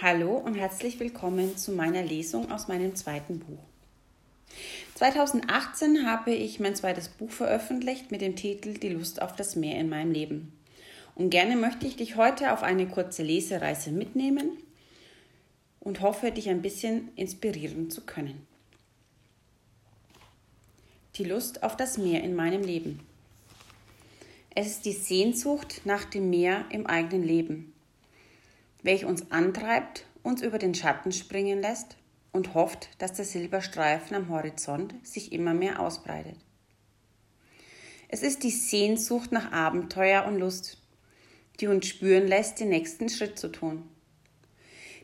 Hallo und herzlich willkommen zu meiner Lesung aus meinem zweiten Buch. 2018 habe ich mein zweites Buch veröffentlicht mit dem Titel Die Lust auf das Meer in meinem Leben. Und gerne möchte ich dich heute auf eine kurze Lesereise mitnehmen und hoffe, dich ein bisschen inspirieren zu können. Die Lust auf das Meer in meinem Leben. Es ist die Sehnsucht nach dem Meer im eigenen Leben welche uns antreibt, uns über den Schatten springen lässt und hofft, dass der Silberstreifen am Horizont sich immer mehr ausbreitet. Es ist die Sehnsucht nach Abenteuer und Lust, die uns spüren lässt, den nächsten Schritt zu tun.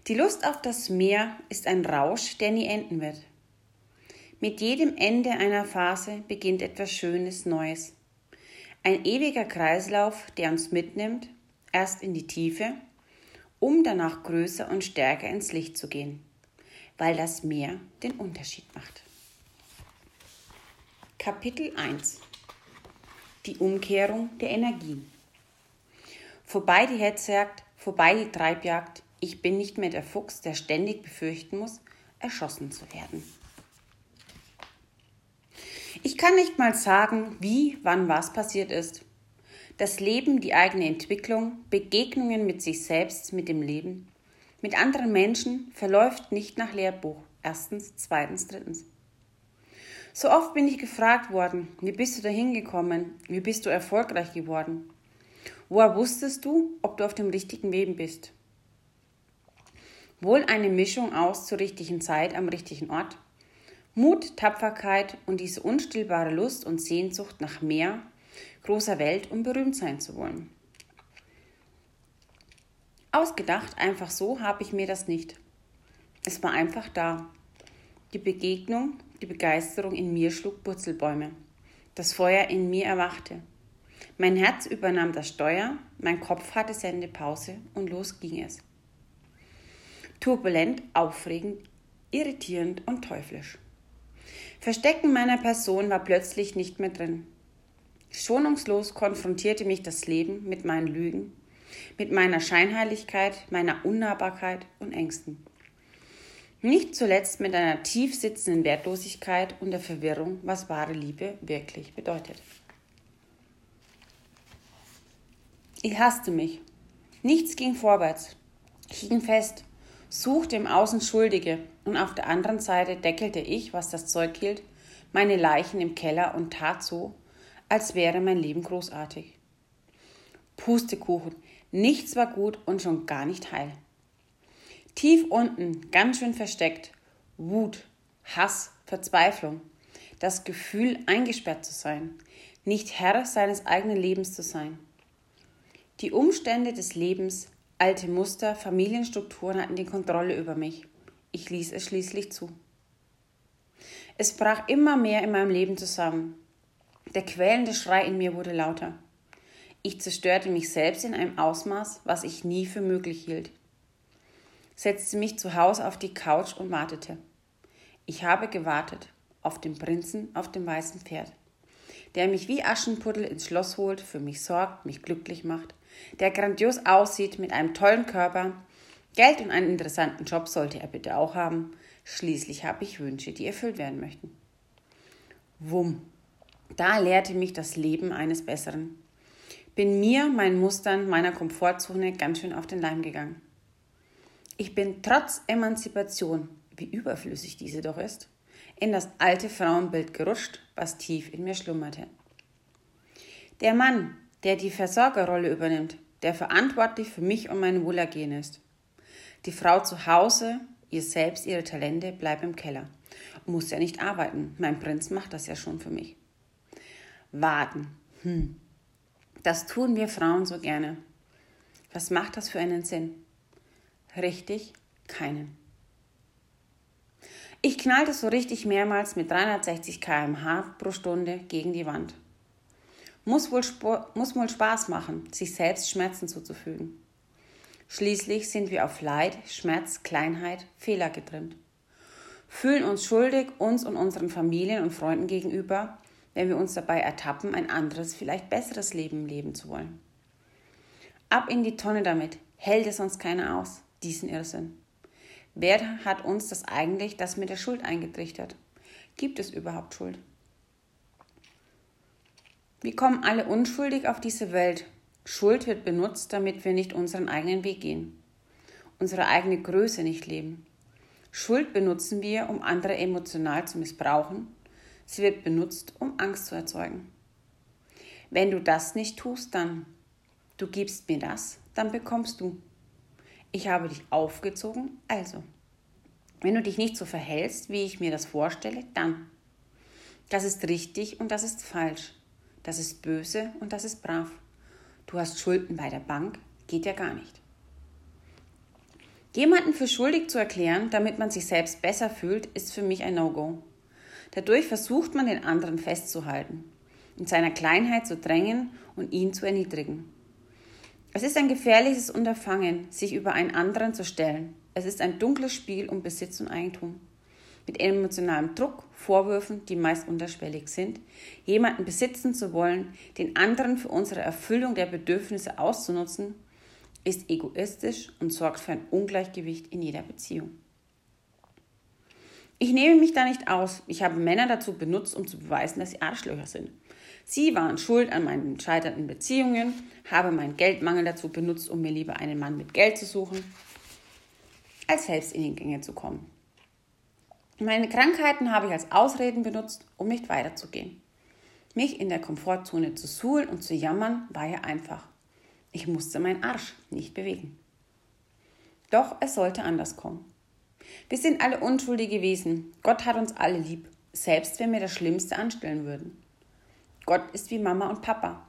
Die Lust auf das Meer ist ein Rausch, der nie enden wird. Mit jedem Ende einer Phase beginnt etwas Schönes Neues. Ein ewiger Kreislauf, der uns mitnimmt, erst in die Tiefe um danach größer und stärker ins Licht zu gehen, weil das Meer den Unterschied macht. Kapitel 1 Die Umkehrung der Energien Vorbei die Hetzjagd, vorbei die Treibjagd, ich bin nicht mehr der Fuchs, der ständig befürchten muss, erschossen zu werden. Ich kann nicht mal sagen, wie, wann was passiert ist das Leben, die eigene Entwicklung, Begegnungen mit sich selbst, mit dem Leben, mit anderen Menschen verläuft nicht nach Lehrbuch. Erstens, zweitens, drittens. So oft bin ich gefragt worden, wie bist du dahin gekommen? Wie bist du erfolgreich geworden? Woher wusstest du, ob du auf dem richtigen Weg bist? Wohl eine Mischung aus zur richtigen Zeit am richtigen Ort, Mut, Tapferkeit und diese unstillbare Lust und Sehnsucht nach mehr, großer Welt, um berühmt sein zu wollen. Ausgedacht, einfach so, habe ich mir das nicht. Es war einfach da. Die Begegnung, die Begeisterung in mir schlug Purzelbäume. Das Feuer in mir erwachte. Mein Herz übernahm das Steuer, mein Kopf hatte Sendepause und los ging es. Turbulent, aufregend, irritierend und teuflisch. Verstecken meiner Person war plötzlich nicht mehr drin. Schonungslos konfrontierte mich das Leben mit meinen Lügen, mit meiner Scheinheiligkeit, meiner Unnahbarkeit und Ängsten. Nicht zuletzt mit einer tief sitzenden Wertlosigkeit und der Verwirrung, was wahre Liebe wirklich bedeutet. Ich hasste mich. Nichts ging vorwärts. Ich hing fest, suchte im Außen Schuldige und auf der anderen Seite deckelte ich, was das Zeug hielt, meine Leichen im Keller und tat so, als wäre mein Leben großartig. Pustekuchen, nichts war gut und schon gar nicht heil. Tief unten, ganz schön versteckt, Wut, Hass, Verzweiflung, das Gefühl, eingesperrt zu sein, nicht Herr seines eigenen Lebens zu sein. Die Umstände des Lebens, alte Muster, Familienstrukturen hatten die Kontrolle über mich. Ich ließ es schließlich zu. Es brach immer mehr in meinem Leben zusammen. Der quälende Schrei in mir wurde lauter. Ich zerstörte mich selbst in einem Ausmaß, was ich nie für möglich hielt. Setzte mich zu Hause auf die Couch und wartete. Ich habe gewartet auf den Prinzen auf dem weißen Pferd, der mich wie Aschenputtel ins Schloss holt, für mich sorgt, mich glücklich macht, der grandios aussieht mit einem tollen Körper. Geld und einen interessanten Job sollte er bitte auch haben. Schließlich habe ich Wünsche, die erfüllt werden möchten. Wumm, da lehrte mich das Leben eines Besseren. Bin mir, meinen Mustern, meiner Komfortzone ganz schön auf den Leim gegangen. Ich bin trotz Emanzipation, wie überflüssig diese doch ist, in das alte Frauenbild gerutscht, was tief in mir schlummerte. Der Mann, der die Versorgerrolle übernimmt, der verantwortlich für mich und mein Wohlergehen ist. Die Frau zu Hause, ihr selbst, ihre Talente, bleibt im Keller. Muss ja nicht arbeiten. Mein Prinz macht das ja schon für mich. Warten. Hm. Das tun wir Frauen so gerne. Was macht das für einen Sinn? Richtig, keinen. Ich knallte so richtig mehrmals mit 360 km/h pro Stunde gegen die Wand. Muss wohl, muss wohl Spaß machen, sich selbst Schmerzen zuzufügen. Schließlich sind wir auf Leid, Schmerz, Kleinheit, Fehler getrimmt. Fühlen uns schuldig uns und unseren Familien und Freunden gegenüber wenn wir uns dabei ertappen, ein anderes, vielleicht besseres Leben leben zu wollen. Ab in die Tonne damit, hält es sonst keiner aus. diesen Irrsinn. Wer hat uns das eigentlich das mit der Schuld eingetrichtert? Gibt es überhaupt Schuld? Wir kommen alle unschuldig auf diese Welt. Schuld wird benutzt, damit wir nicht unseren eigenen Weg gehen, unsere eigene Größe nicht leben. Schuld benutzen wir, um andere emotional zu missbrauchen. Sie wird benutzt, um Angst zu erzeugen. Wenn du das nicht tust, dann du gibst mir das, dann bekommst du. Ich habe dich aufgezogen, also. Wenn du dich nicht so verhältst, wie ich mir das vorstelle, dann. Das ist richtig und das ist falsch. Das ist böse und das ist brav. Du hast Schulden bei der Bank, geht ja gar nicht. Jemanden für schuldig zu erklären, damit man sich selbst besser fühlt, ist für mich ein No-Go. Dadurch versucht man den anderen festzuhalten, in seiner Kleinheit zu drängen und ihn zu erniedrigen. Es ist ein gefährliches Unterfangen, sich über einen anderen zu stellen. Es ist ein dunkles Spiel um Besitz und Eigentum mit emotionalem Druck, Vorwürfen, die meist unterschwellig sind, jemanden besitzen zu wollen, den anderen für unsere Erfüllung der Bedürfnisse auszunutzen, ist egoistisch und sorgt für ein Ungleichgewicht in jeder Beziehung. Ich nehme mich da nicht aus. Ich habe Männer dazu benutzt, um zu beweisen, dass sie Arschlöcher sind. Sie waren schuld an meinen scheiternden Beziehungen, habe meinen Geldmangel dazu benutzt, um mir lieber einen Mann mit Geld zu suchen, als selbst in die Gänge zu kommen. Meine Krankheiten habe ich als Ausreden benutzt, um nicht weiterzugehen. Mich in der Komfortzone zu suhlen und zu jammern war ja einfach. Ich musste meinen Arsch nicht bewegen. Doch es sollte anders kommen. Wir sind alle unschuldige Wesen. Gott hat uns alle lieb, selbst wenn wir das Schlimmste anstellen würden. Gott ist wie Mama und Papa.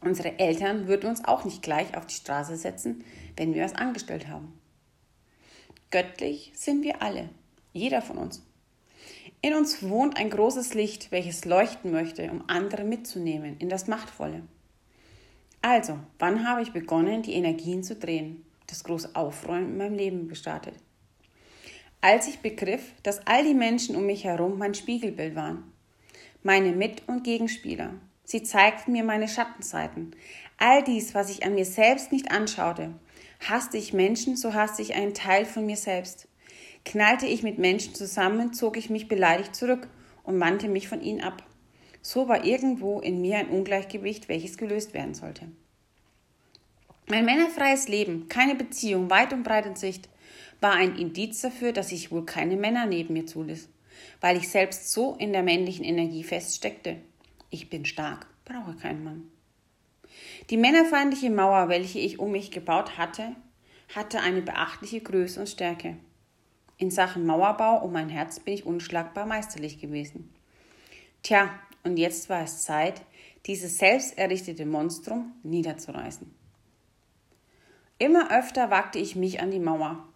Unsere Eltern würden uns auch nicht gleich auf die Straße setzen, wenn wir was angestellt haben. Göttlich sind wir alle jeder von uns. In uns wohnt ein großes Licht, welches leuchten möchte, um andere mitzunehmen in das Machtvolle. Also, wann habe ich begonnen, die Energien zu drehen, das große Aufräumen in meinem Leben gestartet? Als ich begriff, dass all die Menschen um mich herum mein Spiegelbild waren, meine Mit- und Gegenspieler. Sie zeigten mir meine Schattenseiten. All dies, was ich an mir selbst nicht anschaute. Hasste ich Menschen, so hasste ich einen Teil von mir selbst. Knallte ich mit Menschen zusammen, zog ich mich beleidigt zurück und wandte mich von ihnen ab. So war irgendwo in mir ein Ungleichgewicht, welches gelöst werden sollte. Mein männerfreies Leben, keine Beziehung, weit und breit in Sicht, war ein Indiz dafür, dass ich wohl keine Männer neben mir zuließ, weil ich selbst so in der männlichen Energie feststeckte. Ich bin stark, brauche keinen Mann. Die männerfeindliche Mauer, welche ich um mich gebaut hatte, hatte eine beachtliche Größe und Stärke. In Sachen Mauerbau um mein Herz bin ich unschlagbar meisterlich gewesen. Tja, und jetzt war es Zeit, dieses selbst errichtete Monstrum niederzureißen. Immer öfter wagte ich mich an die Mauer.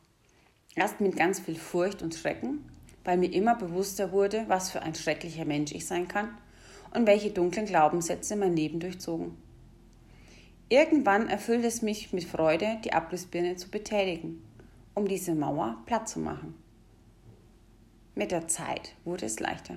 Erst mit ganz viel Furcht und Schrecken, weil mir immer bewusster wurde, was für ein schrecklicher Mensch ich sein kann und welche dunklen Glaubenssätze mein Leben durchzogen. Irgendwann erfüllte es mich mit Freude, die Abrissbirne zu betätigen um diese Mauer platt zu machen. Mit der Zeit wurde es leichter.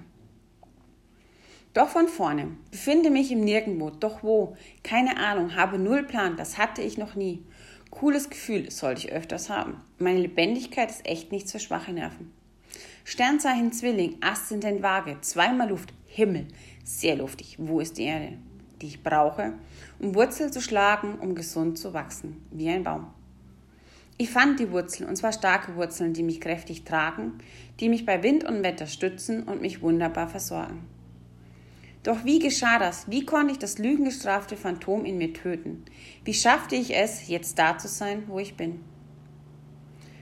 Doch von vorne, befinde mich im Nirgendwo, doch wo, keine Ahnung, habe null Plan, das hatte ich noch nie. Cooles Gefühl sollte ich öfters haben. Meine Lebendigkeit ist echt nichts für schwache Nerven. Sternzeichen Zwilling, Aszendent Waage, zweimal Luft, Himmel, sehr luftig. Wo ist die Erde, die ich brauche, um Wurzel zu schlagen, um gesund zu wachsen, wie ein Baum? Ich fand die Wurzeln, und zwar starke Wurzeln, die mich kräftig tragen, die mich bei Wind und Wetter stützen und mich wunderbar versorgen. Doch wie geschah das? Wie konnte ich das lügengestrafte Phantom in mir töten? Wie schaffte ich es, jetzt da zu sein, wo ich bin?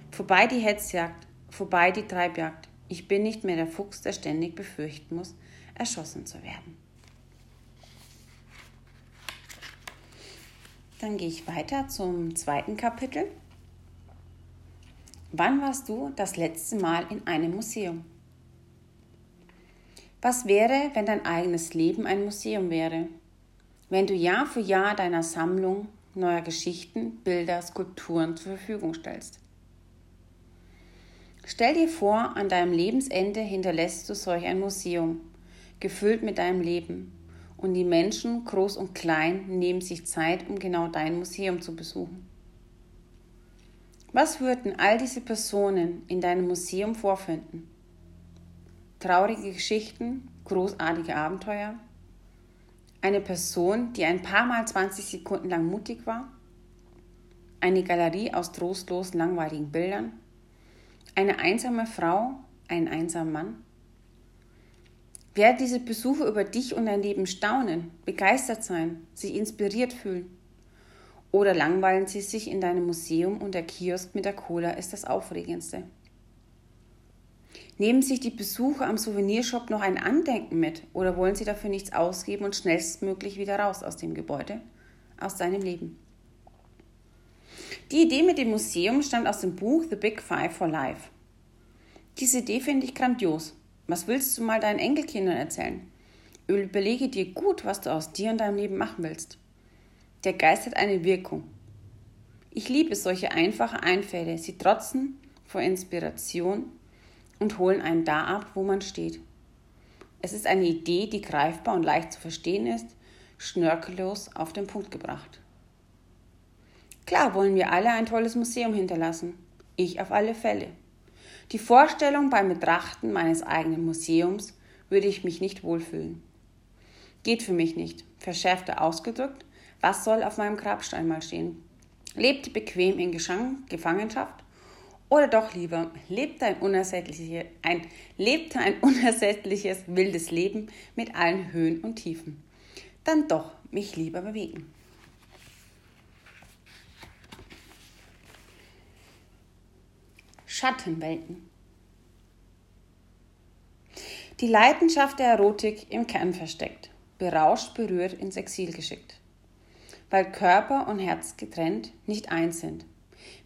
Vorbei die Hetzjagd, vorbei die Treibjagd. Ich bin nicht mehr der Fuchs, der ständig befürchten muss, erschossen zu werden. Dann gehe ich weiter zum zweiten Kapitel. Wann warst du das letzte Mal in einem Museum? Was wäre, wenn dein eigenes Leben ein Museum wäre? Wenn du Jahr für Jahr deiner Sammlung neuer Geschichten, Bilder, Skulpturen zur Verfügung stellst? Stell dir vor, an deinem Lebensende hinterlässt du solch ein Museum, gefüllt mit deinem Leben, und die Menschen, groß und klein, nehmen sich Zeit, um genau dein Museum zu besuchen. Was würden all diese Personen in deinem Museum vorfinden? Traurige Geschichten, großartige Abenteuer? Eine Person, die ein paar Mal 20 Sekunden lang mutig war? Eine Galerie aus trostlos langweiligen Bildern? Eine einsame Frau, einen einsamen Mann? Werden diese Besucher über dich und dein Leben staunen, begeistert sein, sich inspiriert fühlen? Oder langweilen sie sich in deinem Museum und der Kiosk mit der Cola ist das Aufregendste? Nehmen sich die Besucher am Souvenirshop noch ein Andenken mit oder wollen sie dafür nichts ausgeben und schnellstmöglich wieder raus aus dem Gebäude, aus seinem Leben? Die Idee mit dem Museum stammt aus dem Buch The Big Five for Life. Diese Idee finde ich grandios. Was willst du mal deinen Enkelkindern erzählen? Überlege dir gut, was du aus dir und deinem Leben machen willst. Der Geist hat eine Wirkung. Ich liebe solche einfache Einfälle. Sie trotzen vor Inspiration und holen einen da ab, wo man steht. Es ist eine Idee, die greifbar und leicht zu verstehen ist, schnörkellos auf den Punkt gebracht. Klar wollen wir alle ein tolles Museum hinterlassen. Ich auf alle Fälle. Die Vorstellung beim Betrachten meines eigenen Museums würde ich mich nicht wohlfühlen. Geht für mich nicht. Verschärfter ausgedrückt, was soll auf meinem Grabstein mal stehen? Lebt bequem in Gefangenschaft? Oder doch lieber, lebt ein, unersättliche, ein, lebt ein unersättliches, wildes Leben mit allen Höhen und Tiefen? Dann doch mich lieber bewegen. Schattenwelten. Die Leidenschaft der Erotik im Kern versteckt, berauscht, berührt, ins Exil geschickt weil Körper und Herz getrennt nicht eins sind.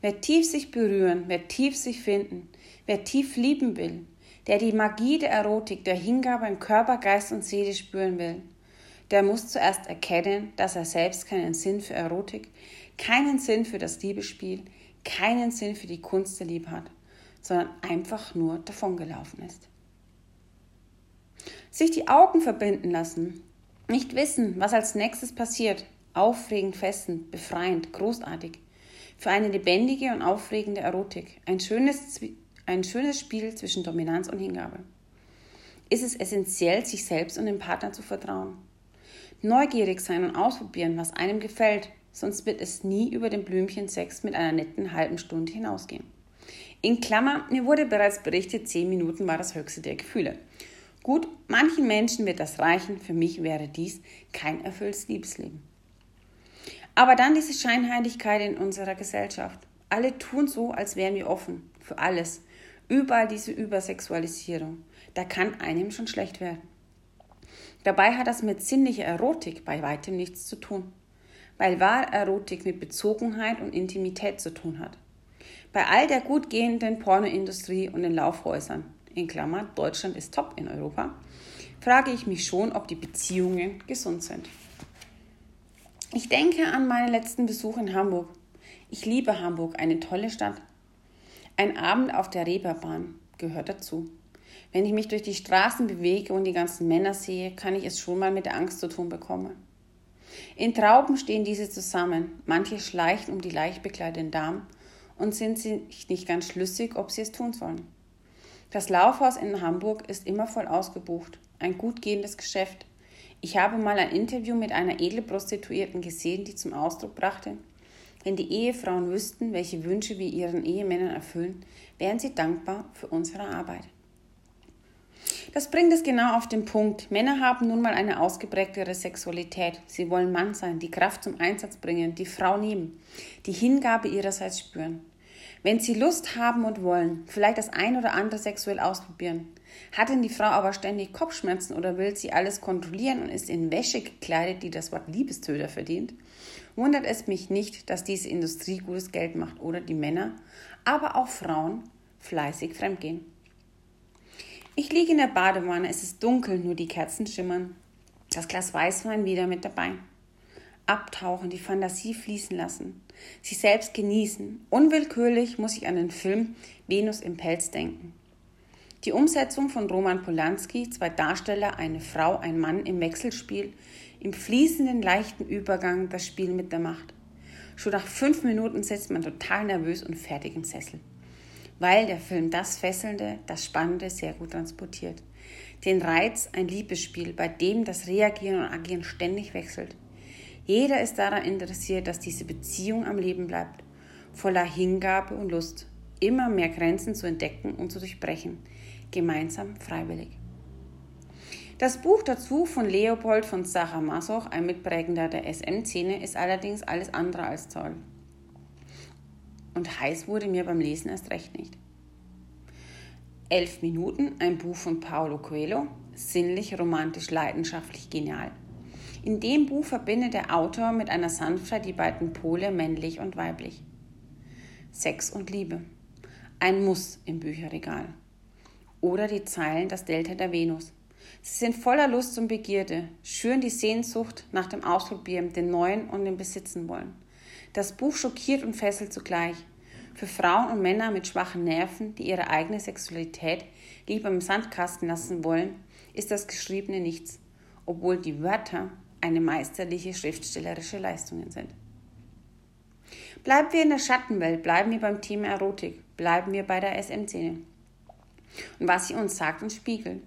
Wer tief sich berühren, wer tief sich finden, wer tief lieben will, der die Magie der Erotik, der Hingabe in Körper, Geist und Seele spüren will, der muss zuerst erkennen, dass er selbst keinen Sinn für Erotik, keinen Sinn für das Liebesspiel, keinen Sinn für die Kunst der Liebe hat, sondern einfach nur davongelaufen ist. Sich die Augen verbinden lassen, nicht wissen, was als nächstes passiert, aufregend, festend, befreiend, großartig. Für eine lebendige und aufregende Erotik. Ein schönes, ein schönes Spiel zwischen Dominanz und Hingabe. Ist es essentiell, sich selbst und dem Partner zu vertrauen? Neugierig sein und ausprobieren, was einem gefällt, sonst wird es nie über den Blümchen-Sex mit einer netten halben Stunde hinausgehen. In Klammer, mir wurde bereits berichtet, zehn Minuten war das höchste der Gefühle. Gut, manchen Menschen wird das reichen, für mich wäre dies kein erfülltes Liebesleben. Aber dann diese Scheinheiligkeit in unserer Gesellschaft. Alle tun so, als wären wir offen für alles. Überall diese Übersexualisierung. Da kann einem schon schlecht werden. Dabei hat das mit sinnlicher Erotik bei weitem nichts zu tun. Weil wahre Erotik mit Bezogenheit und Intimität zu tun hat. Bei all der gut gehenden Pornoindustrie und den Laufhäusern, in Klammern, Deutschland ist top in Europa, frage ich mich schon, ob die Beziehungen gesund sind. Ich denke an meinen letzten Besuch in Hamburg. Ich liebe Hamburg, eine tolle Stadt. Ein Abend auf der Reeperbahn gehört dazu. Wenn ich mich durch die Straßen bewege und die ganzen Männer sehe, kann ich es schon mal mit der Angst zu tun bekommen. In Trauben stehen diese zusammen. Manche schleichen um die leicht bekleideten Damen und sind sich nicht ganz schlüssig, ob sie es tun sollen. Das Laufhaus in Hamburg ist immer voll ausgebucht. Ein gut gehendes Geschäft. Ich habe mal ein Interview mit einer edle Prostituierten gesehen, die zum Ausdruck brachte, wenn die Ehefrauen wüssten, welche Wünsche wir ihren Ehemännern erfüllen, wären sie dankbar für unsere Arbeit. Das bringt es genau auf den Punkt. Männer haben nun mal eine ausgeprägtere Sexualität. Sie wollen Mann sein, die Kraft zum Einsatz bringen, die Frau nehmen, die Hingabe ihrerseits spüren. Wenn sie Lust haben und wollen, vielleicht das ein oder andere sexuell ausprobieren, hat denn die Frau aber ständig Kopfschmerzen oder will sie alles kontrollieren und ist in Wäsche gekleidet, die das Wort Liebestöter verdient, wundert es mich nicht, dass diese Industrie gutes Geld macht oder die Männer, aber auch Frauen fleißig fremdgehen. Ich liege in der Badewanne, es ist dunkel, nur die Kerzen schimmern. Das Glas Weißwein wieder mit dabei abtauchen, die Fantasie fließen lassen, sich selbst genießen. Unwillkürlich muss ich an den Film Venus im Pelz denken. Die Umsetzung von Roman Polanski, zwei Darsteller, eine Frau, ein Mann im Wechselspiel, im fließenden, leichten Übergang das Spiel mit der Macht. Schon nach fünf Minuten sitzt man total nervös und fertig im Sessel. Weil der Film das Fesselnde, das Spannende sehr gut transportiert. Den Reiz, ein Liebesspiel, bei dem das Reagieren und Agieren ständig wechselt. Jeder ist daran interessiert, dass diese Beziehung am Leben bleibt, voller Hingabe und Lust, immer mehr Grenzen zu entdecken und zu durchbrechen, gemeinsam freiwillig. Das Buch dazu von Leopold von Sacher-Masoch, ein Mitprägender der SM-Szene, ist allerdings alles andere als toll. Und heiß wurde mir beim Lesen erst recht nicht. Elf Minuten, ein Buch von Paulo Coelho, sinnlich, romantisch, leidenschaftlich, genial. In dem Buch verbindet der Autor mit einer Sanftheit die beiden Pole männlich und weiblich. Sex und Liebe. Ein Muss im Bücherregal. Oder die Zeilen Das Delta der Venus. Sie sind voller Lust und Begierde, schüren die Sehnsucht nach dem Ausprobieren, den Neuen und dem Besitzen wollen. Das Buch schockiert und fesselt zugleich. Für Frauen und Männer mit schwachen Nerven, die ihre eigene Sexualität lieber im Sandkasten lassen wollen, ist das Geschriebene nichts, obwohl die Wörter eine meisterliche schriftstellerische Leistung sind. Bleiben wir in der Schattenwelt, bleiben wir beim Thema Erotik, bleiben wir bei der SM-Szene. Und was sie uns sagt und spiegelt.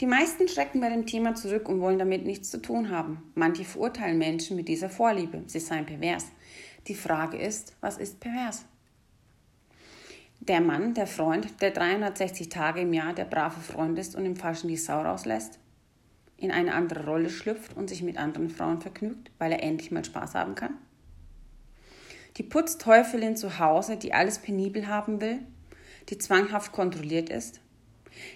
Die meisten schrecken bei dem Thema zurück und wollen damit nichts zu tun haben. Manche verurteilen Menschen mit dieser Vorliebe, sie seien pervers. Die Frage ist, was ist pervers? Der Mann, der Freund, der 360 Tage im Jahr der brave Freund ist und im Falschen die Sau rauslässt, in eine andere Rolle schlüpft und sich mit anderen Frauen vergnügt, weil er endlich mal Spaß haben kann? Die Putzteufelin zu Hause, die alles penibel haben will, die zwanghaft kontrolliert ist,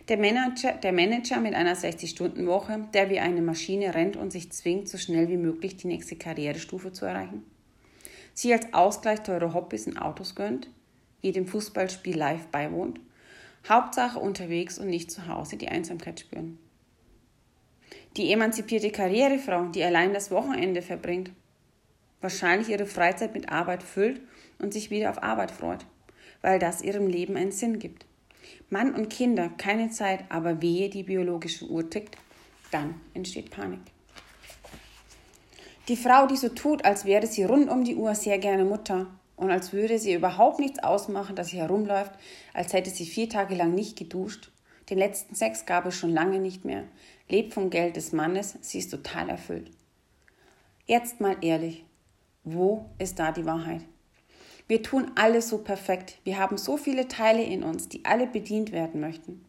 der Manager, der Manager mit einer 60-Stunden-Woche, der wie eine Maschine rennt und sich zwingt, so schnell wie möglich die nächste Karrierestufe zu erreichen. Sie als Ausgleich teure Hobbys in Autos gönnt, jedem Fußballspiel live beiwohnt, Hauptsache unterwegs und nicht zu Hause die Einsamkeit spüren. Die emanzipierte Karrierefrau, die allein das Wochenende verbringt, wahrscheinlich ihre Freizeit mit Arbeit füllt und sich wieder auf Arbeit freut, weil das ihrem Leben einen Sinn gibt. Mann und Kinder, keine Zeit, aber wehe, die biologische Uhr tickt, dann entsteht Panik. Die Frau, die so tut, als wäre sie rund um die Uhr sehr gerne Mutter und als würde sie überhaupt nichts ausmachen, dass sie herumläuft, als hätte sie vier Tage lang nicht geduscht, den letzten Sex gab es schon lange nicht mehr, lebt vom Geld des Mannes, sie ist total erfüllt. Jetzt mal ehrlich, wo ist da die Wahrheit? Wir tun alles so perfekt. Wir haben so viele Teile in uns, die alle bedient werden möchten.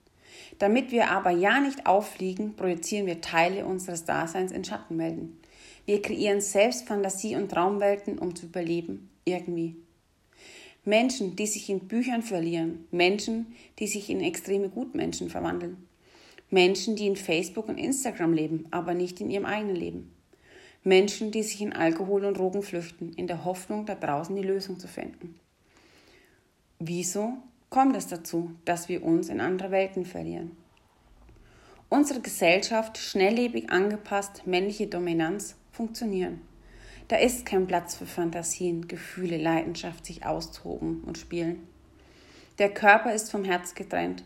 Damit wir aber ja nicht auffliegen, projizieren wir Teile unseres Daseins in Schattenwelten. Wir kreieren selbst Fantasie- und Traumwelten, um zu überleben, irgendwie. Menschen, die sich in Büchern verlieren, Menschen, die sich in extreme Gutmenschen verwandeln, Menschen, die in Facebook und Instagram leben, aber nicht in ihrem eigenen Leben. Menschen, die sich in Alkohol und Drogen flüchten, in der Hoffnung, da draußen die Lösung zu finden. Wieso kommt es dazu, dass wir uns in andere Welten verlieren? Unsere Gesellschaft, schnelllebig angepasst, männliche Dominanz, funktionieren. Da ist kein Platz für Fantasien, Gefühle, Leidenschaft, sich austoben und spielen. Der Körper ist vom Herz getrennt.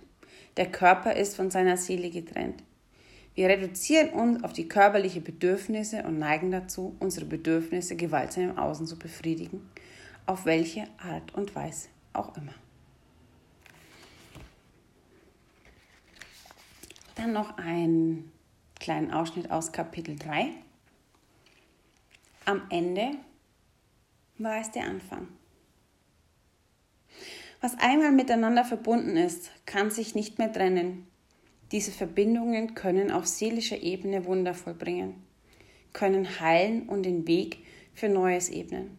Der Körper ist von seiner Seele getrennt. Wir reduzieren uns auf die körperlichen Bedürfnisse und neigen dazu, unsere Bedürfnisse gewaltsam im Außen zu befriedigen, auf welche Art und Weise auch immer. Dann noch einen kleinen Ausschnitt aus Kapitel 3. Am Ende war es der Anfang. Was einmal miteinander verbunden ist, kann sich nicht mehr trennen, diese Verbindungen können auf seelischer Ebene Wunder vollbringen, können heilen und den Weg für Neues ebnen.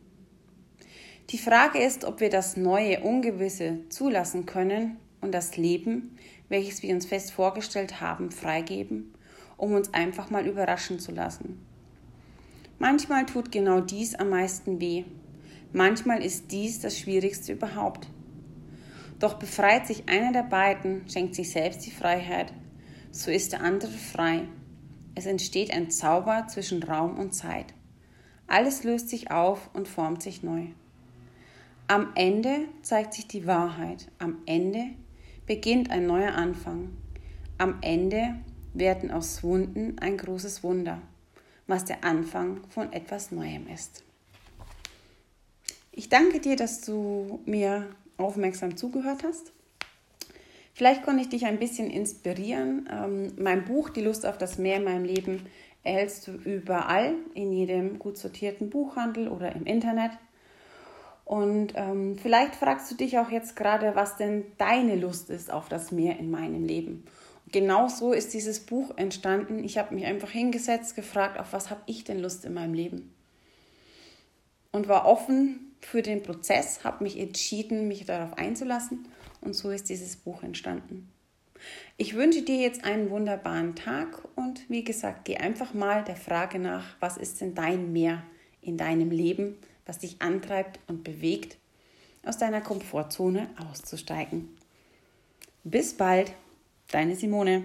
Die Frage ist, ob wir das neue, Ungewisse zulassen können und das Leben, welches wir uns fest vorgestellt haben, freigeben, um uns einfach mal überraschen zu lassen. Manchmal tut genau dies am meisten weh. Manchmal ist dies das Schwierigste überhaupt. Doch befreit sich einer der beiden, schenkt sich selbst die Freiheit, so ist der andere frei. Es entsteht ein Zauber zwischen Raum und Zeit. Alles löst sich auf und formt sich neu. Am Ende zeigt sich die Wahrheit. Am Ende beginnt ein neuer Anfang. Am Ende werden aus Wunden ein großes Wunder, was der Anfang von etwas Neuem ist. Ich danke dir, dass du mir aufmerksam zugehört hast. Vielleicht konnte ich dich ein bisschen inspirieren. Ähm, mein Buch Die Lust auf das Meer in meinem Leben erhältst du überall, in jedem gut sortierten Buchhandel oder im Internet. Und ähm, vielleicht fragst du dich auch jetzt gerade, was denn deine Lust ist auf das Meer in meinem Leben. Und genau so ist dieses Buch entstanden. Ich habe mich einfach hingesetzt, gefragt, auf was habe ich denn Lust in meinem Leben? Und war offen für den Prozess, habe mich entschieden, mich darauf einzulassen. Und so ist dieses Buch entstanden. Ich wünsche dir jetzt einen wunderbaren Tag und wie gesagt, geh einfach mal der Frage nach, was ist denn dein Meer in deinem Leben? was dich antreibt und bewegt, aus deiner Komfortzone auszusteigen. Bis bald, deine Simone.